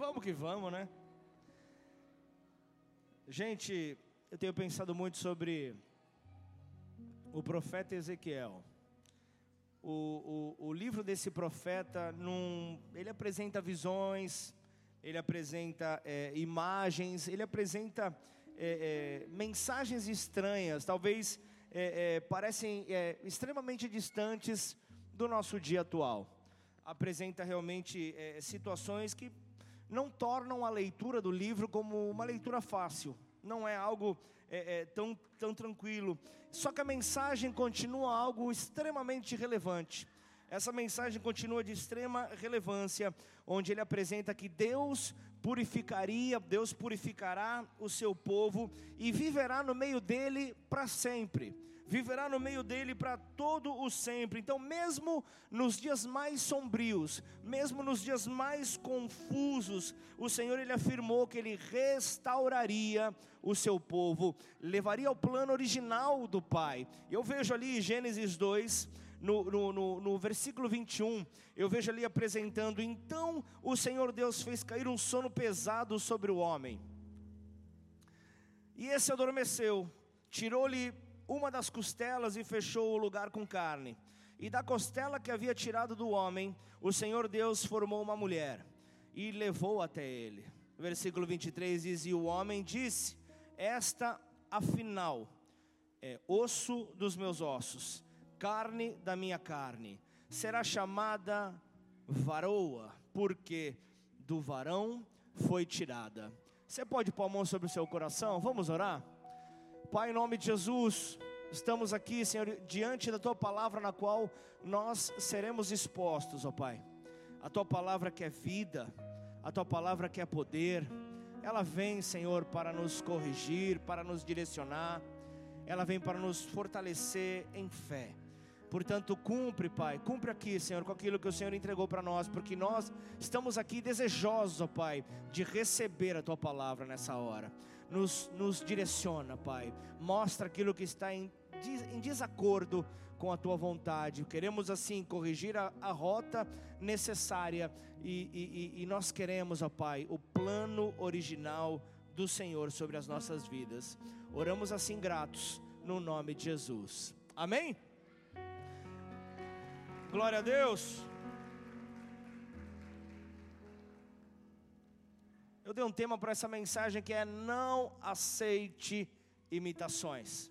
Vamos que vamos, né? Gente, eu tenho pensado muito sobre o profeta Ezequiel. O, o, o livro desse profeta, num, ele apresenta visões, ele apresenta é, imagens, ele apresenta é, é, mensagens estranhas, talvez é, é, parecem é, extremamente distantes do nosso dia atual. Apresenta realmente situações que não tornam a leitura do livro como uma leitura fácil não é algo é, é, tão, tão tranquilo. Só que a mensagem continua algo extremamente relevante. Essa mensagem continua de extrema relevância, onde ele apresenta que Deus purificaria, Deus purificará o seu povo e viverá no meio dele para sempre viverá no meio dele para todo o sempre. Então, mesmo nos dias mais sombrios, mesmo nos dias mais confusos, o Senhor ele afirmou que ele restauraria o seu povo, levaria ao plano original do Pai. Eu vejo ali Gênesis 2, no, no, no, no, versículo 21, eu vejo ali apresentando: Então o Senhor Deus fez cair um sono pesado sobre o homem, e esse adormeceu, tirou-lhe uma das costelas e fechou o lugar com carne. E da costela que havia tirado do homem, o Senhor Deus formou uma mulher e levou até ele. Versículo 23 diz: E o homem disse: Esta, afinal, é osso dos meus ossos, carne da minha carne, será chamada varoa, porque do varão foi tirada. Você pode pôr a mão sobre o seu coração? Vamos orar? Pai, em nome de Jesus, estamos aqui, Senhor, diante da tua palavra na qual nós seremos expostos, ó Pai. A tua palavra que é vida, a tua palavra que é poder, ela vem, Senhor, para nos corrigir, para nos direcionar, ela vem para nos fortalecer em fé. Portanto, cumpre, Pai, cumpre aqui, Senhor, com aquilo que o Senhor entregou para nós, porque nós estamos aqui desejosos, ó Pai, de receber a Tua palavra nessa hora. Nos, nos direciona, Pai, mostra aquilo que está em, em desacordo com a Tua vontade. Queremos, assim, corrigir a, a rota necessária e, e, e nós queremos, ó Pai, o plano original do Senhor sobre as nossas vidas. Oramos assim gratos, no nome de Jesus. Amém? Glória a Deus. Eu dei um tema para essa mensagem que é não aceite imitações.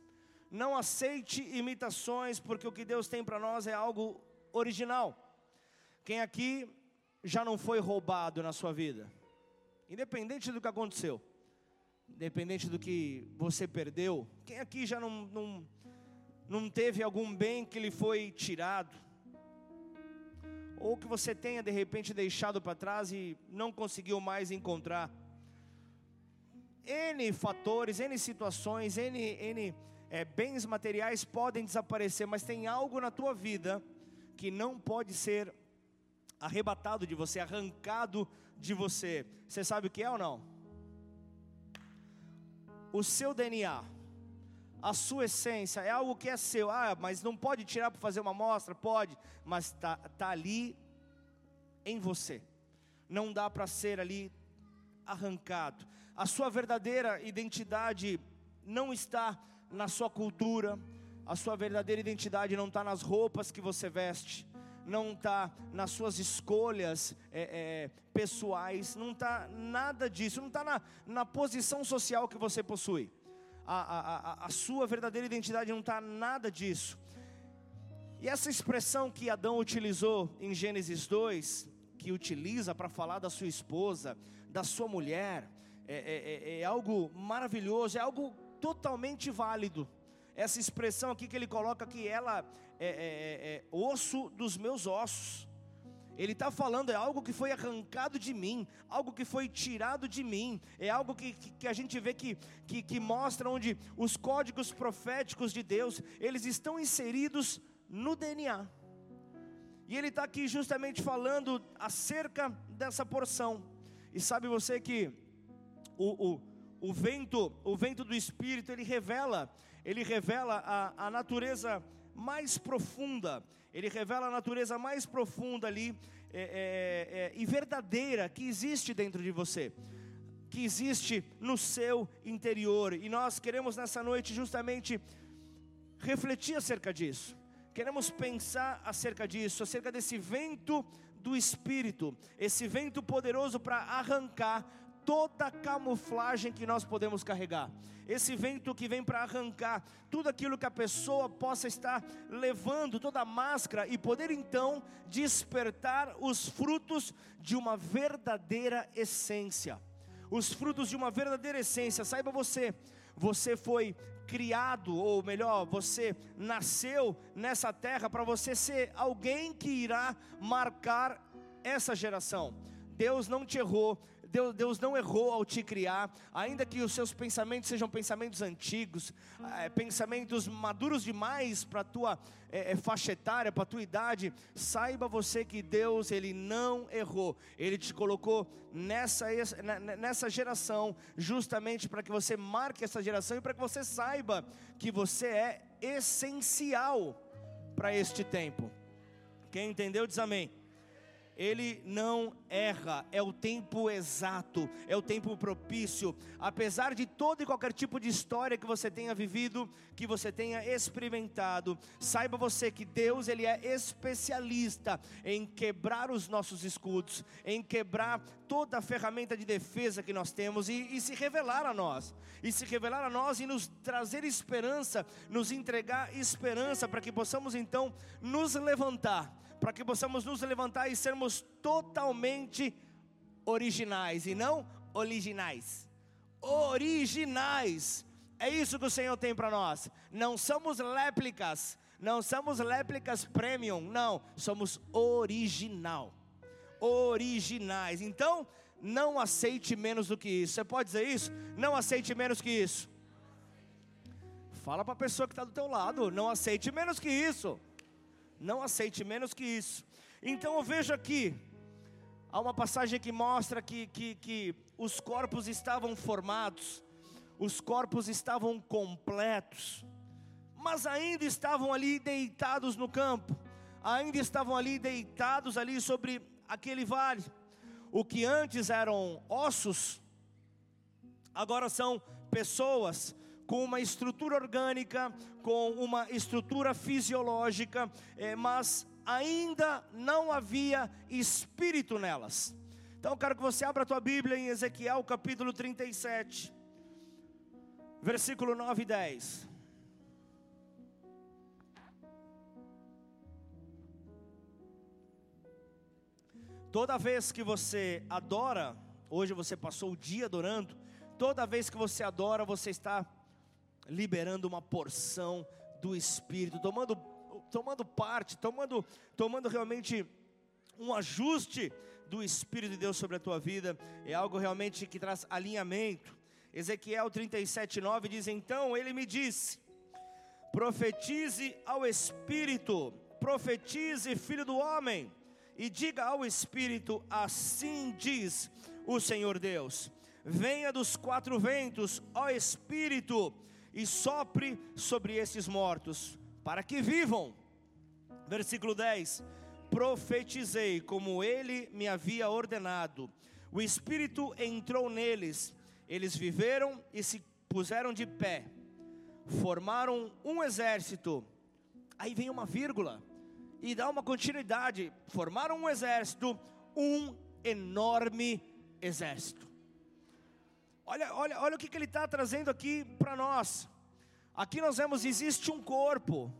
Não aceite imitações, porque o que Deus tem para nós é algo original. Quem aqui já não foi roubado na sua vida? Independente do que aconteceu, independente do que você perdeu, quem aqui já não, não, não teve algum bem que lhe foi tirado? Ou que você tenha de repente deixado para trás e não conseguiu mais encontrar. N fatores, N situações, N, N é, bens materiais podem desaparecer, mas tem algo na tua vida que não pode ser arrebatado de você, arrancado de você. Você sabe o que é ou não? O seu DNA a sua essência, é algo que é seu. Ah, mas não pode tirar para fazer uma amostra? Pode, mas está tá ali em você. Não dá para ser ali arrancado. A sua verdadeira identidade não está na sua cultura, a sua verdadeira identidade não está nas roupas que você veste, não está nas suas escolhas é, é, pessoais, não está nada disso, não está na, na posição social que você possui a, a, a sua verdadeira identidade não está nada disso. E essa expressão que Adão utilizou em Gênesis 2, que utiliza para falar da sua esposa, da sua mulher, é, é, é, é algo maravilhoso, é algo totalmente válido. Essa expressão aqui que ele coloca que ela é, é, é, é osso dos meus ossos. Ele está falando, é algo que foi arrancado de mim, algo que foi tirado de mim, é algo que, que, que a gente vê que, que, que mostra onde os códigos proféticos de Deus, eles estão inseridos no DNA. E ele está aqui justamente falando acerca dessa porção. E sabe você que o, o, o vento, o vento do Espírito, ele revela, ele revela a, a natureza mais profunda, ele revela a natureza mais profunda ali é, é, é, e verdadeira que existe dentro de você, que existe no seu interior. E nós queremos nessa noite justamente refletir acerca disso. Queremos pensar acerca disso, acerca desse vento do Espírito, esse vento poderoso para arrancar toda a camuflagem que nós podemos carregar. Esse vento que vem para arrancar tudo aquilo que a pessoa possa estar levando, toda a máscara, e poder então despertar os frutos de uma verdadeira essência. Os frutos de uma verdadeira essência. Saiba você, você foi criado, ou melhor, você nasceu nessa terra para você ser alguém que irá marcar essa geração. Deus não te errou, Deus, Deus não errou ao te criar, ainda que os seus pensamentos sejam pensamentos antigos, é, pensamentos maduros demais para a tua é, faixa etária, para a tua idade, saiba você que Deus, Ele não errou, Ele te colocou nessa, nessa geração, justamente para que você marque essa geração e para que você saiba que você é essencial para este tempo. Quem entendeu, diz amém ele não erra, é o tempo exato, é o tempo propício. Apesar de todo e qualquer tipo de história que você tenha vivido, que você tenha experimentado, saiba você que Deus ele é especialista em quebrar os nossos escudos, em quebrar toda a ferramenta de defesa que nós temos e, e se revelar a nós, e se revelar a nós e nos trazer esperança, nos entregar esperança para que possamos então nos levantar para que possamos nos levantar e sermos totalmente originais e não originais. Originais. É isso que o Senhor tem para nós. Não somos réplicas, não somos réplicas premium, não, somos original. Originais. Então, não aceite menos do que isso. Você pode dizer isso? Não aceite menos que isso. Fala para a pessoa que está do teu lado, não aceite menos que isso não aceite menos que isso. Então eu vejo aqui, há uma passagem que mostra que, que, que os corpos estavam formados, os corpos estavam completos, mas ainda estavam ali deitados no campo, ainda estavam ali deitados ali sobre aquele vale. O que antes eram ossos, agora são pessoas com uma estrutura orgânica, com uma estrutura fisiológica, é, mas ainda não havia espírito nelas. Então eu quero que você abra a tua Bíblia em Ezequiel capítulo 37, versículo 9 e 10. Toda vez que você adora, hoje você passou o dia adorando, toda vez que você adora, você está liberando uma porção do Espírito, tomando, tomando parte, tomando, tomando realmente um ajuste do Espírito de Deus sobre a tua vida, é algo realmente que traz alinhamento. Ezequiel 37,9 diz: Então ele me disse: profetize ao Espírito, profetize, filho do homem, e diga ao Espírito: Assim diz o Senhor Deus: Venha dos quatro ventos, ó Espírito, e sopre sobre esses mortos, para que vivam. Versículo 10: Profetizei como ele me havia ordenado. O Espírito entrou neles, eles viveram e se puseram de pé, formaram um exército. Aí vem uma vírgula e dá uma continuidade: formaram um exército, um enorme exército. Olha, olha, olha o que, que ele está trazendo aqui para nós. Aqui nós vemos existe um corpo,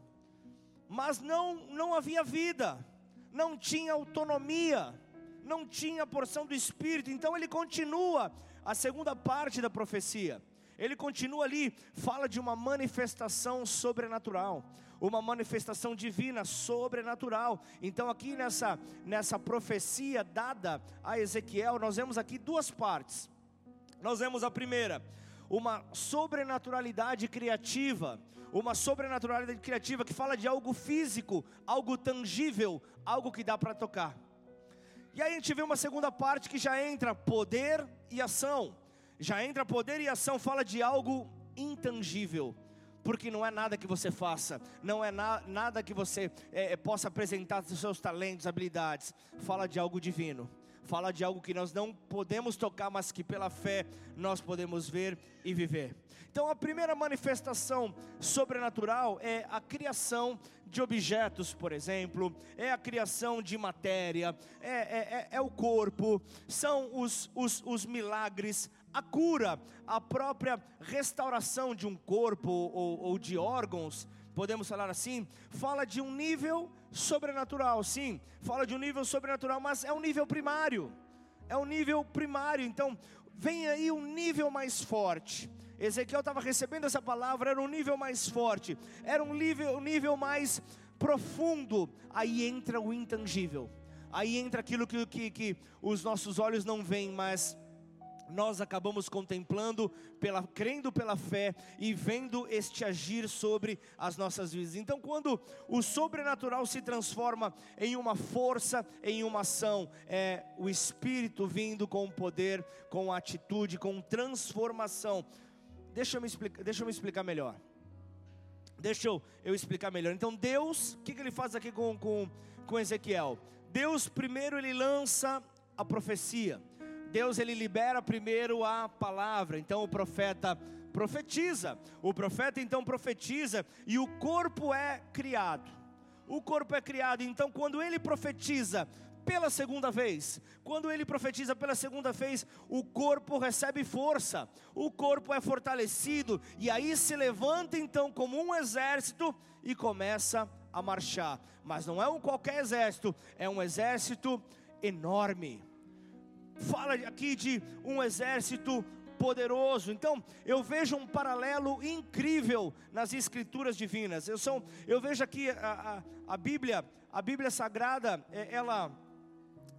mas não não havia vida, não tinha autonomia, não tinha porção do espírito. Então ele continua a segunda parte da profecia. Ele continua ali, fala de uma manifestação sobrenatural, uma manifestação divina sobrenatural. Então aqui nessa nessa profecia dada a Ezequiel, nós vemos aqui duas partes. Nós vemos a primeira, uma sobrenaturalidade criativa, uma sobrenaturalidade criativa que fala de algo físico, algo tangível, algo que dá para tocar. E aí a gente vê uma segunda parte que já entra poder e ação. Já entra poder e ação, fala de algo intangível. porque não é nada que você faça, não é na, nada que você é, possa apresentar seus talentos, habilidades. Fala de algo divino fala de algo que nós não podemos tocar, mas que pela fé nós podemos ver e viver. Então, a primeira manifestação sobrenatural é a criação de objetos, por exemplo, é a criação de matéria, é, é, é, é o corpo, são os, os, os milagres, a cura, a própria restauração de um corpo ou, ou de órgãos, podemos falar assim, fala de um nível sobrenatural, sim, fala de um nível sobrenatural, mas é um nível primário, é um nível primário, então vem aí um nível mais forte. Ezequiel estava recebendo essa palavra, era um nível mais forte, era um nível, um nível mais profundo. Aí entra o intangível, aí entra aquilo que, que, que os nossos olhos não veem, mas nós acabamos contemplando, pela, crendo pela fé e vendo este agir sobre as nossas vidas. Então, quando o sobrenatural se transforma em uma força, em uma ação, é o Espírito vindo com poder, com atitude, com transformação. Deixa eu me explicar, deixa eu me explicar melhor. Deixa eu, eu explicar melhor. Então, Deus, o que, que ele faz aqui com, com, com Ezequiel? Deus, primeiro, ele lança a profecia. Deus ele libera primeiro a palavra. Então o profeta profetiza. O profeta então profetiza e o corpo é criado. O corpo é criado. Então quando ele profetiza pela segunda vez, quando ele profetiza pela segunda vez, o corpo recebe força, o corpo é fortalecido e aí se levanta então como um exército e começa a marchar. Mas não é um qualquer exército, é um exército enorme fala aqui de um exército poderoso. Então, eu vejo um paralelo incrível nas escrituras divinas. Eu, sou, eu vejo aqui a, a, a Bíblia, a Bíblia Sagrada, é, ela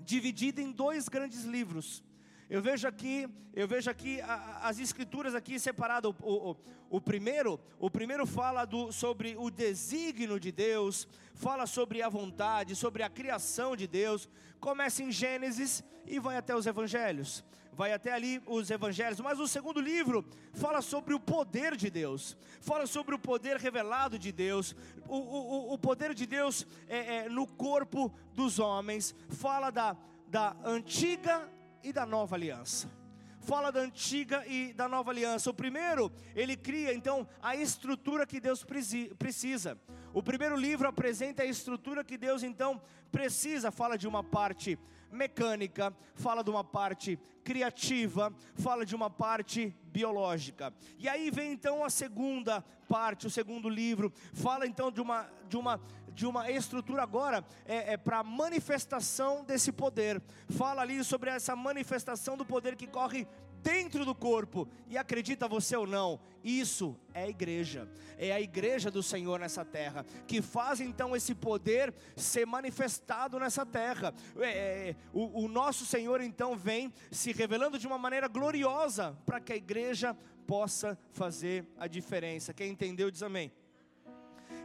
dividida em dois grandes livros. Eu vejo aqui, eu vejo aqui as escrituras aqui separadas. O, o, o, primeiro, o primeiro fala do, sobre o desígnio de Deus, fala sobre a vontade, sobre a criação de Deus. Começa em Gênesis e vai até os Evangelhos. Vai até ali os Evangelhos. Mas o segundo livro fala sobre o poder de Deus, fala sobre o poder revelado de Deus, o, o, o poder de Deus é, é, no corpo dos homens. Fala da, da antiga e da nova aliança. Fala da antiga e da nova aliança. O primeiro, ele cria então a estrutura que Deus precisa. O primeiro livro apresenta a estrutura que Deus então precisa. Fala de uma parte mecânica, fala de uma parte criativa, fala de uma parte biológica. E aí vem então a segunda parte, o segundo livro, fala então de uma de uma de uma estrutura agora é, é para manifestação desse poder. Fala ali sobre essa manifestação do poder que corre dentro do corpo. E acredita você ou não, isso é a igreja, é a igreja do Senhor nessa terra, que faz então esse poder ser manifestado nessa terra. É, é, o, o nosso Senhor então vem se revelando de uma maneira gloriosa para que a igreja possa fazer a diferença. Quem entendeu diz amém.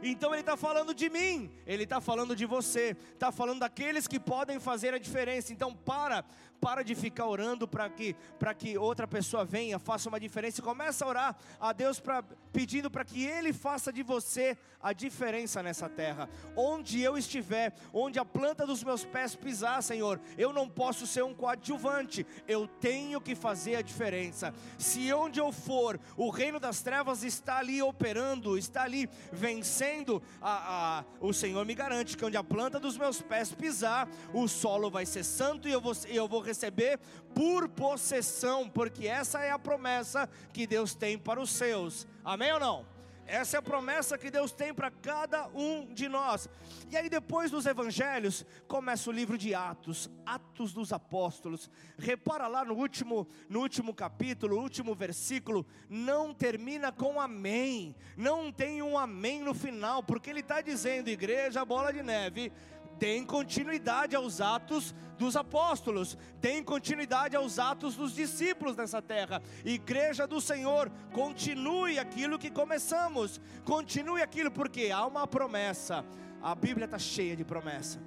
Então ele está falando de mim, ele está falando de você, está falando daqueles que podem fazer a diferença. Então para, para de ficar orando para que, que outra pessoa venha, faça uma diferença. Começa a orar a Deus pra, pedindo para que Ele faça de você a diferença nessa terra. Onde eu estiver, onde a planta dos meus pés pisar, Senhor, eu não posso ser um coadjuvante, eu tenho que fazer a diferença. Se onde eu for, o reino das trevas está ali operando, está ali vencendo, a, a, o Senhor me garante que onde a planta dos meus pés pisar, o solo vai ser santo e eu vou, eu vou receber por possessão, porque essa é a promessa que Deus tem para os seus. Amém ou não? Essa é a promessa que Deus tem para cada um de nós. E aí, depois dos evangelhos, começa o livro de Atos, Atos dos Apóstolos. Repara lá no último, no último capítulo, o último versículo, não termina com amém. Não tem um amém no final, porque ele está dizendo, igreja, bola de neve deem continuidade aos atos dos apóstolos, deem continuidade aos atos dos discípulos nessa terra. Igreja do Senhor, continue aquilo que começamos, continue aquilo, porque há uma promessa. A Bíblia está cheia de promessa.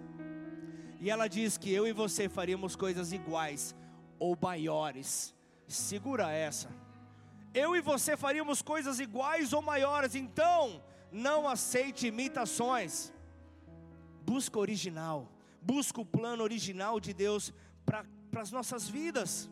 E ela diz que eu e você faríamos coisas iguais ou maiores. Segura essa. eu e você faríamos coisas iguais ou maiores, então não aceite imitações. Busca original, busca o plano original de Deus para as nossas vidas.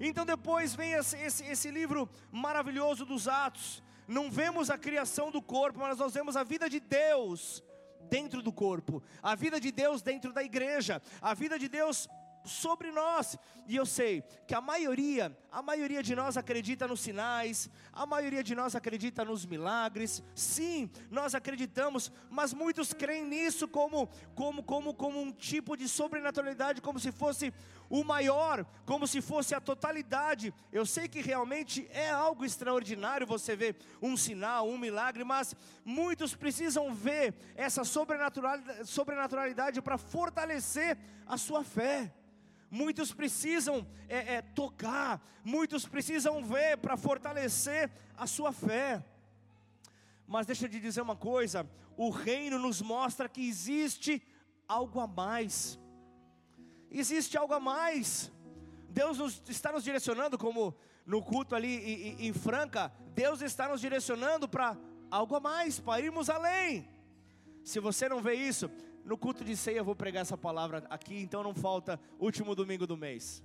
Então depois vem esse, esse, esse livro maravilhoso dos Atos. Não vemos a criação do corpo, mas nós vemos a vida de Deus dentro do corpo, a vida de Deus dentro da igreja, a vida de Deus sobre nós. E eu sei que a maioria, a maioria de nós acredita nos sinais, a maioria de nós acredita nos milagres. Sim, nós acreditamos, mas muitos creem nisso como como como como um tipo de sobrenaturalidade, como se fosse o maior, como se fosse a totalidade. Eu sei que realmente é algo extraordinário você ver um sinal, um milagre, mas muitos precisam ver essa sobrenaturalidade, sobrenaturalidade para fortalecer a sua fé muitos precisam é, é, tocar, muitos precisam ver para fortalecer a sua fé. Mas deixa eu te dizer uma coisa: o reino nos mostra que existe algo a mais. Existe algo a mais. Deus nos, está nos direcionando, como no culto ali em, em Franca, Deus está nos direcionando para algo a mais, para irmos além. Se você não vê isso, no culto de ceia eu vou pregar essa palavra aqui, então não falta último domingo do mês.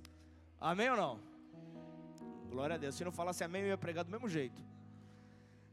Amém ou não? Glória a Deus. Se não falasse amém, eu ia pregar do mesmo jeito.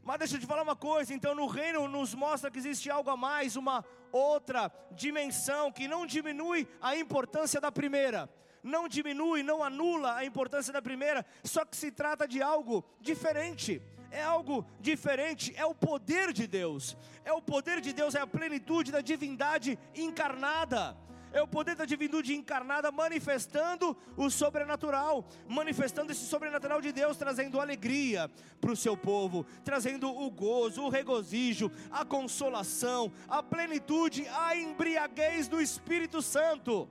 Mas deixa eu te falar uma coisa, então no reino nos mostra que existe algo a mais, uma outra dimensão que não diminui a importância da primeira. Não diminui, não anula a importância da primeira, só que se trata de algo diferente é algo diferente, é o poder de Deus, é o poder de Deus, é a plenitude da divindade encarnada, é o poder da divindade encarnada manifestando o sobrenatural, manifestando esse sobrenatural de Deus, trazendo alegria para o seu povo, trazendo o gozo, o regozijo, a consolação, a plenitude, a embriaguez do Espírito Santo,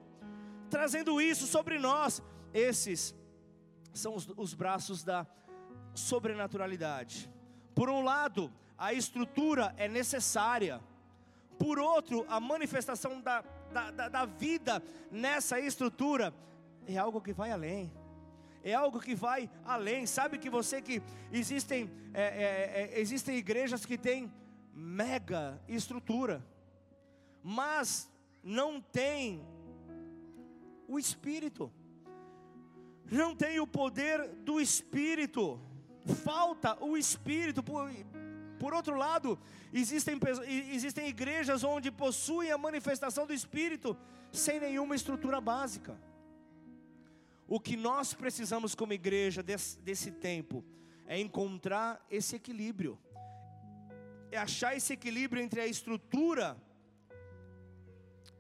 trazendo isso sobre nós. Esses são os, os braços da sobrenaturalidade. Por um lado, a estrutura é necessária. Por outro, a manifestação da, da, da, da vida nessa estrutura é algo que vai além. É algo que vai além. Sabe que você que existem é, é, é, existem igrejas que têm mega estrutura, mas não tem o Espírito, não tem o poder do Espírito falta o Espírito. Por, por outro lado, existem, existem igrejas onde possuem a manifestação do Espírito sem nenhuma estrutura básica. O que nós precisamos como igreja desse, desse tempo é encontrar esse equilíbrio, é achar esse equilíbrio entre a estrutura,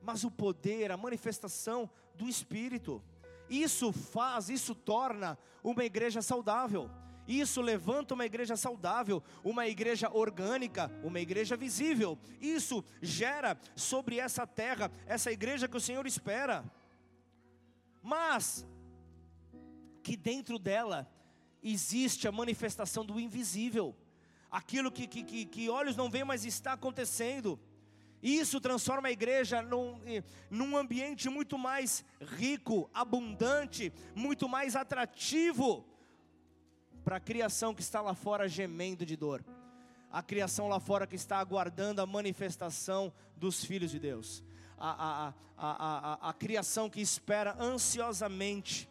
mas o poder, a manifestação do Espírito. Isso faz, isso torna uma igreja saudável. Isso levanta uma igreja saudável, uma igreja orgânica, uma igreja visível. Isso gera sobre essa terra essa igreja que o Senhor espera. Mas que dentro dela existe a manifestação do invisível, aquilo que, que, que, que olhos não veem, mas está acontecendo. Isso transforma a igreja num, num ambiente muito mais rico, abundante, muito mais atrativo para a criação que está lá fora gemendo de dor, a criação lá fora que está aguardando a manifestação dos filhos de Deus, a, a, a, a, criação que espera ansiosamente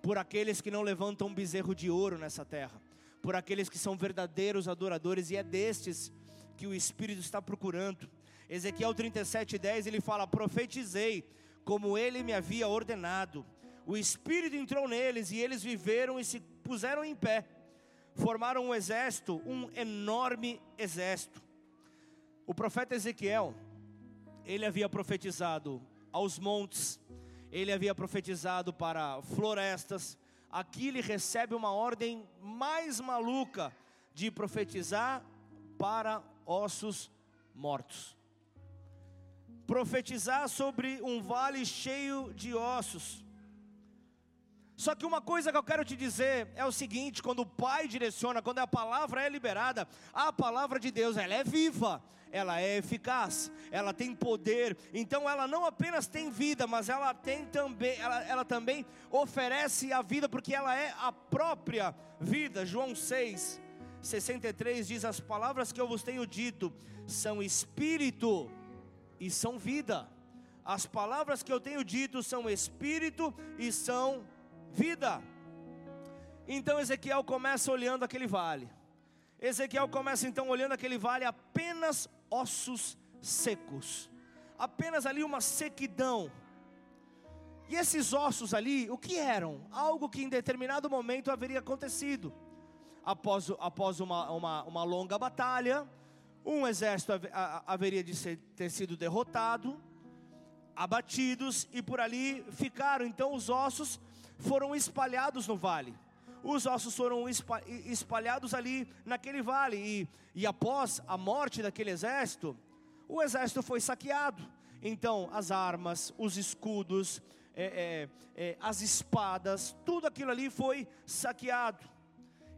por aqueles que não levantam um bezerro de ouro nessa terra, por aqueles que são verdadeiros adoradores, e é destes que o Espírito está procurando. Ezequiel 37:10 ele fala: Profetizei como ele me havia ordenado. O Espírito entrou neles e eles viveram e se puseram em pé, formaram um exército, um enorme exército. O profeta Ezequiel, ele havia profetizado aos montes, ele havia profetizado para florestas. Aqui ele recebe uma ordem mais maluca de profetizar para ossos mortos. Profetizar sobre um vale cheio de ossos Só que uma coisa que eu quero te dizer é o seguinte: quando o Pai direciona, quando a palavra é liberada, a palavra de Deus ela é viva, ela é eficaz, ela tem poder. Então ela não apenas tem vida, mas ela tem também, ela, ela também oferece a vida, porque ela é a própria vida. João 6, 63 diz: As palavras que eu vos tenho dito são espírito e são vida. As palavras que eu tenho dito são espírito e são vida. Então Ezequiel começa olhando aquele vale. Ezequiel começa então olhando aquele vale apenas ossos secos. Apenas ali uma sequidão. E esses ossos ali, o que eram? Algo que em determinado momento haveria acontecido. Após, após uma, uma, uma longa batalha, um exército haveria de ser, ter sido derrotado, abatidos, e por ali ficaram. Então os ossos foram espalhados no vale. Os ossos foram espalhados ali naquele vale. E, e após a morte daquele exército, o exército foi saqueado. Então, as armas, os escudos, é, é, é, as espadas, tudo aquilo ali foi saqueado.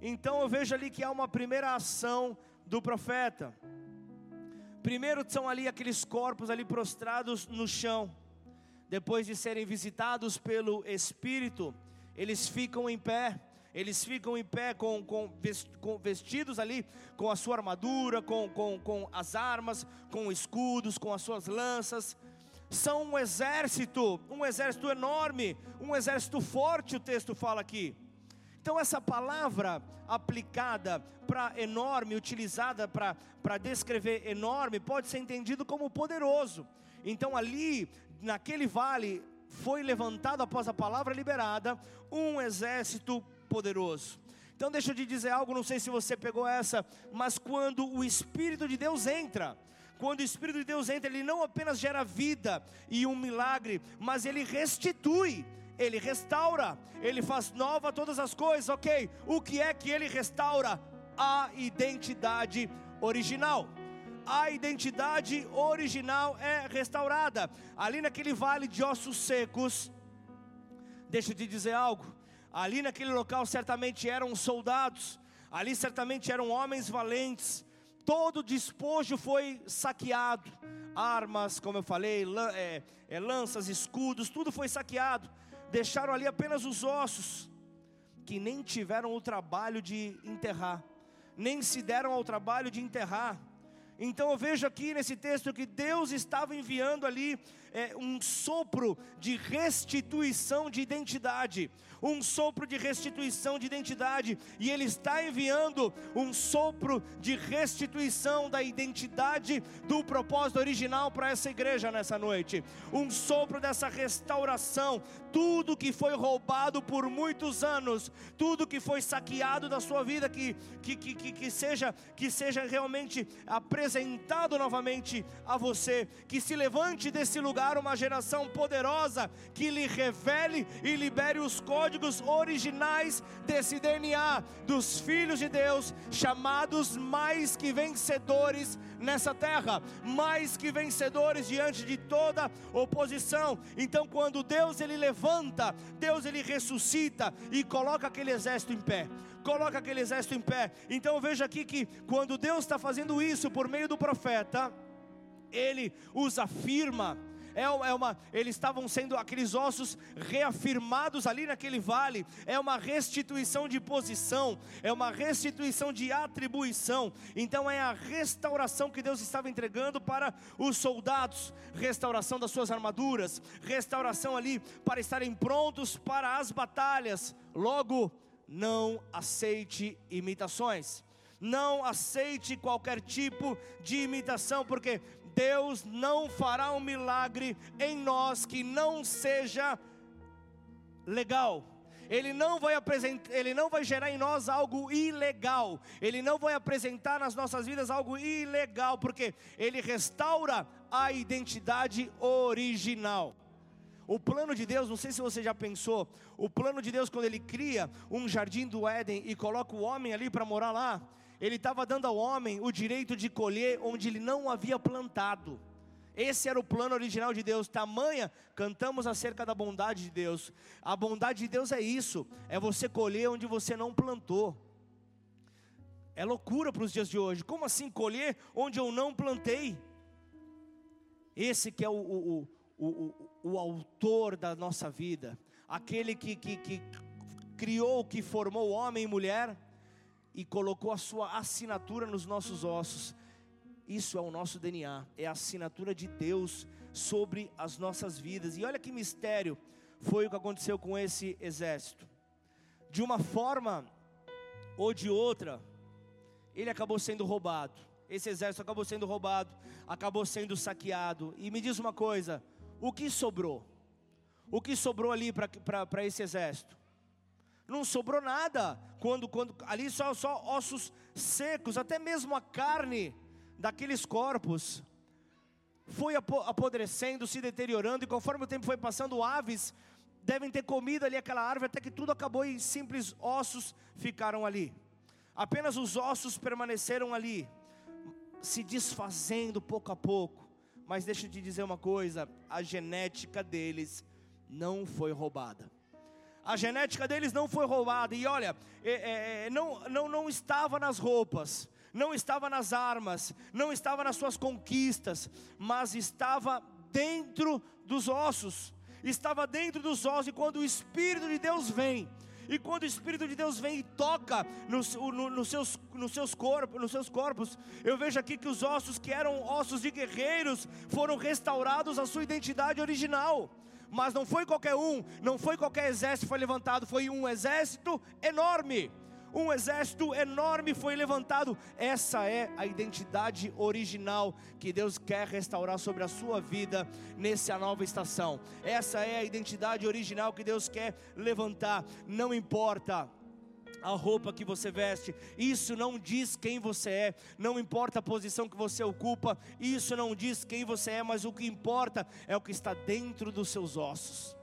Então, eu vejo ali que há uma primeira ação do profeta. Primeiro são ali aqueles corpos ali prostrados no chão depois de serem visitados pelo Espírito, eles ficam em pé, eles ficam em pé com, com, vestidos ali, com a sua armadura, com, com, com as armas, com escudos, com as suas lanças. São um exército, um exército enorme, um exército forte, o texto fala aqui. Então, essa palavra aplicada para enorme, utilizada para descrever enorme, pode ser entendido como poderoso. Então, ali naquele vale foi levantado após a palavra liberada um exército poderoso. Então deixa eu te dizer algo, não sei se você pegou essa, mas quando o Espírito de Deus entra, quando o Espírito de Deus entra, ele não apenas gera vida e um milagre, mas ele restitui, ele restaura, ele faz nova todas as coisas, ok? O que é que ele restaura? A identidade original a identidade original é restaurada. Ali naquele vale de ossos secos, deixa eu te dizer algo. Ali naquele local certamente eram soldados, ali certamente eram homens valentes. Todo despojo foi saqueado, armas, como eu falei, é, é, lanças, escudos, tudo foi saqueado. Deixaram ali apenas os ossos, que nem tiveram o trabalho de enterrar, nem se deram ao trabalho de enterrar. Então eu vejo aqui nesse texto que Deus estava enviando ali é, um sopro de restituição de identidade, um sopro de restituição de identidade, e Ele está enviando um sopro de restituição da identidade do propósito original para essa igreja nessa noite, um sopro dessa restauração, tudo que foi roubado por muitos anos, tudo que foi saqueado da sua vida, que, que, que, que, que seja, que seja realmente apresentado novamente a você, que se levante desse lugar uma geração poderosa que lhe revele e libere os códigos originais desse DNA dos filhos de Deus, chamados mais que vencedores nessa terra, mais que vencedores diante de toda oposição. Então, quando Deus ele levanta, Deus ele ressuscita e coloca aquele exército em pé. Coloca aquele exército em pé. Então veja aqui que quando Deus está fazendo isso por meio do profeta, ele os afirma, é, é uma, eles estavam sendo aqueles ossos reafirmados ali naquele vale, é uma restituição de posição, é uma restituição de atribuição, então é a restauração que Deus estava entregando para os soldados, restauração das suas armaduras, restauração ali para estarem prontos para as batalhas, logo, não aceite imitações não aceite qualquer tipo de imitação, porque Deus não fará um milagre em nós que não seja legal. Ele não vai apresentar, ele não vai gerar em nós algo ilegal. Ele não vai apresentar nas nossas vidas algo ilegal, porque ele restaura a identidade original. O plano de Deus, não sei se você já pensou, o plano de Deus quando ele cria um jardim do Éden e coloca o homem ali para morar lá, ele estava dando ao homem o direito de colher onde ele não havia plantado. Esse era o plano original de Deus. Tamanha, cantamos acerca da bondade de Deus. A bondade de Deus é isso: é você colher onde você não plantou. É loucura para os dias de hoje. Como assim colher onde eu não plantei? Esse que é o, o, o, o, autor da nossa vida, aquele que, que, que criou, que formou homem e mulher e colocou a sua assinatura nos nossos ossos. Isso é o nosso DNA, é a assinatura de Deus sobre as nossas vidas. E olha que mistério foi o que aconteceu com esse exército. De uma forma ou de outra, ele acabou sendo roubado. Esse exército acabou sendo roubado, acabou sendo saqueado. E me diz uma coisa: o que sobrou? O que sobrou ali para esse exército? Não sobrou nada. Quando, quando ali só, só ossos secos, até mesmo a carne daqueles corpos foi apodrecendo, se deteriorando, e conforme o tempo foi passando, aves devem ter comido ali aquela árvore, até que tudo acabou e simples ossos ficaram ali. Apenas os ossos permaneceram ali, se desfazendo pouco a pouco. Mas deixa eu te dizer uma coisa: a genética deles não foi roubada. A genética deles não foi roubada, e olha, é, é, não, não, não estava nas roupas, não estava nas armas, não estava nas suas conquistas, mas estava dentro dos ossos. Estava dentro dos ossos, e quando o Espírito de Deus vem, e quando o Espírito de Deus vem e toca nos, no, nos, seus, nos, seus corpos, nos seus corpos, eu vejo aqui que os ossos que eram ossos de guerreiros foram restaurados à sua identidade original. Mas não foi qualquer um, não foi qualquer exército que foi levantado, foi um exército enorme um exército enorme foi levantado. Essa é a identidade original que Deus quer restaurar sobre a sua vida nessa nova estação. Essa é a identidade original que Deus quer levantar. Não importa a roupa que você veste, isso não diz quem você é, não importa a posição que você ocupa, isso não diz quem você é, mas o que importa é o que está dentro dos seus ossos.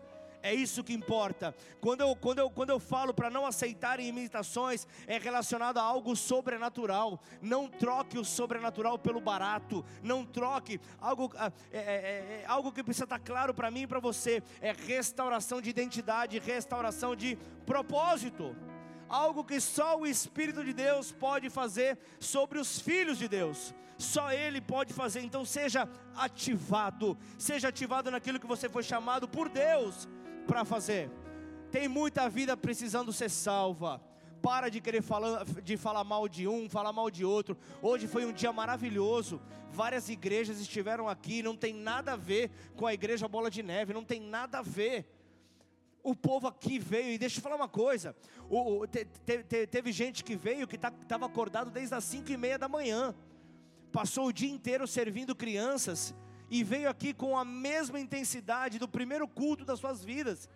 É isso que importa. Quando eu, quando eu, quando eu falo para não aceitarem imitações, é relacionado a algo sobrenatural. Não troque o sobrenatural pelo barato. Não troque algo, ah, é, é, é, é algo que precisa estar claro para mim e para você. É restauração de identidade, restauração de propósito algo que só o Espírito de Deus pode fazer sobre os filhos de Deus. Só Ele pode fazer. Então seja ativado, seja ativado naquilo que você foi chamado por Deus para fazer. Tem muita vida precisando ser salva. Para de querer falar, de falar mal de um, falar mal de outro. Hoje foi um dia maravilhoso. Várias igrejas estiveram aqui. Não tem nada a ver com a igreja Bola de Neve. Não tem nada a ver o povo aqui veio, e deixa eu falar uma coisa: o, o, te, te, teve gente que veio que estava tá, acordado desde as 5 e meia da manhã, passou o dia inteiro servindo crianças, e veio aqui com a mesma intensidade do primeiro culto das suas vidas.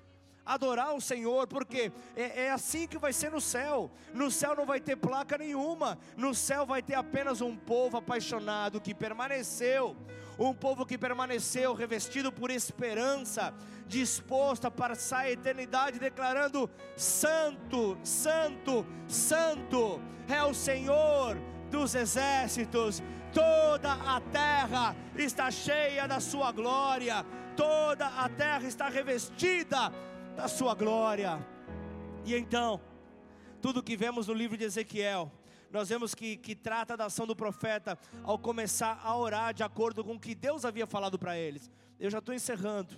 Adorar o Senhor, porque é, é, assim que vai ser no céu. No céu não vai ter placa nenhuma, no céu vai ter apenas um povo apaixonado que permaneceu, um povo que permaneceu revestido por esperança, disposto a passar a eternidade declarando: Santo, Santo, Santo é o Senhor dos exércitos, toda a terra está cheia da sua glória, toda a terra está revestida da sua glória. E então, tudo que vemos no livro de Ezequiel, nós vemos que, que trata da ação do profeta ao começar a orar de acordo com o que Deus havia falado para eles. Eu já estou encerrando.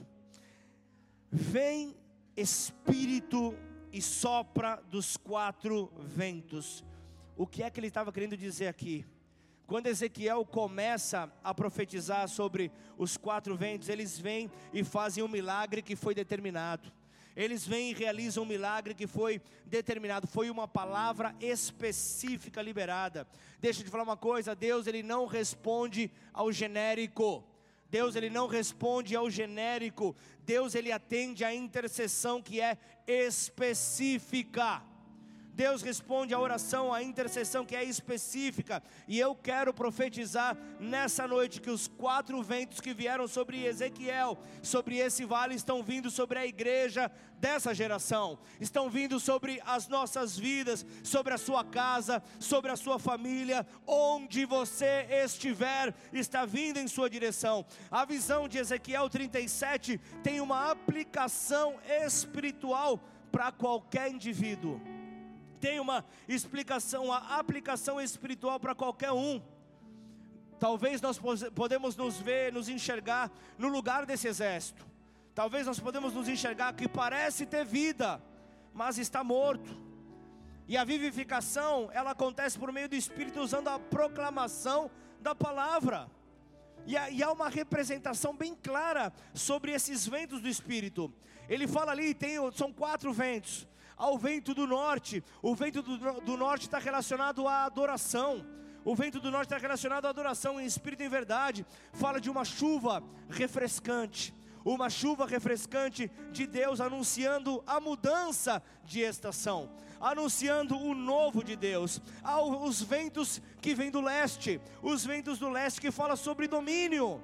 Vem Espírito e sopra dos quatro ventos o que é que ele estava querendo dizer aqui? Quando Ezequiel começa a profetizar sobre os quatro ventos, eles vêm e fazem um milagre que foi determinado. Eles vêm e realizam um milagre que foi determinado, foi uma palavra específica liberada. Deixa eu te falar uma coisa, Deus ele não responde ao genérico. Deus ele não responde ao genérico. Deus ele atende à intercessão que é específica. Deus responde a oração, a intercessão que é específica. E eu quero profetizar nessa noite que os quatro ventos que vieram sobre Ezequiel, sobre esse vale, estão vindo sobre a igreja dessa geração, estão vindo sobre as nossas vidas, sobre a sua casa, sobre a sua família, onde você estiver, está vindo em sua direção. A visão de Ezequiel 37 tem uma aplicação espiritual para qualquer indivíduo tem uma explicação, uma aplicação espiritual para qualquer um. Talvez nós podemos nos ver, nos enxergar no lugar desse exército. Talvez nós podemos nos enxergar que parece ter vida, mas está morto. E a vivificação, ela acontece por meio do Espírito usando a proclamação da palavra. E, há uma representação bem clara sobre esses ventos do Espírito. Ele fala ali, tem, são quatro ventos ao vento do norte. O vento do, do norte está relacionado à adoração. O vento do norte está relacionado à adoração em espírito e em verdade. Fala de uma chuva refrescante. Uma chuva refrescante de Deus anunciando a mudança de estação, anunciando o novo de Deus. Há os ventos que vêm do leste, os ventos do leste que fala sobre domínio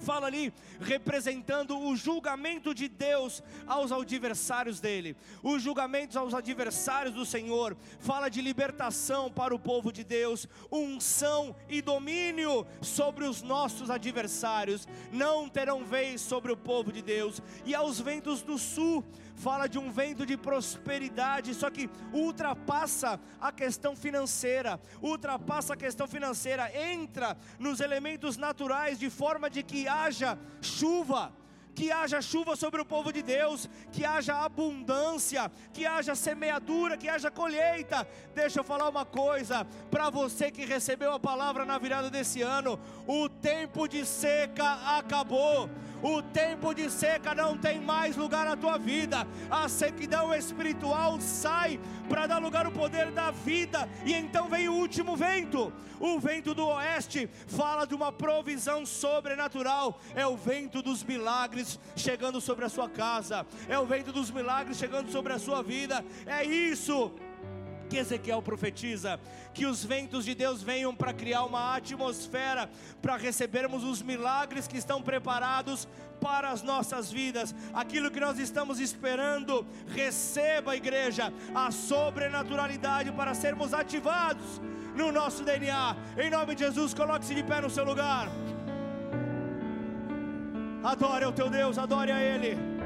fala ali representando o julgamento de Deus aos adversários dele, os julgamentos aos adversários do Senhor, fala de libertação para o povo de Deus, unção e domínio sobre os nossos adversários, não terão vez sobre o povo de Deus, e aos ventos do sul, fala de um vento de prosperidade, só que ultrapassa a questão financeira, ultrapassa a questão financeira, entra nos elementos naturais de forma de que haja chuva que haja chuva sobre o povo de Deus, que haja abundância, que haja semeadura, que haja colheita. Deixa eu falar uma coisa para você que recebeu a palavra na virada desse ano: o tempo de seca acabou. O tempo de seca não tem mais lugar na tua vida. A sequidão espiritual sai para dar lugar ao poder da vida. E então vem o último vento. O vento do oeste fala de uma provisão sobrenatural. É o vento dos milagres chegando sobre a sua casa. É o vento dos milagres chegando sobre a sua vida. É isso que Ezequiel profetiza, que os ventos de Deus venham para criar uma atmosfera, para recebermos os milagres que estão preparados para as nossas vidas, aquilo que nós estamos esperando, receba, igreja, a sobrenaturalidade para sermos ativados no nosso DNA. Em nome de Jesus, coloque-se de pé no seu lugar. Adore o teu Deus, adore a Ele.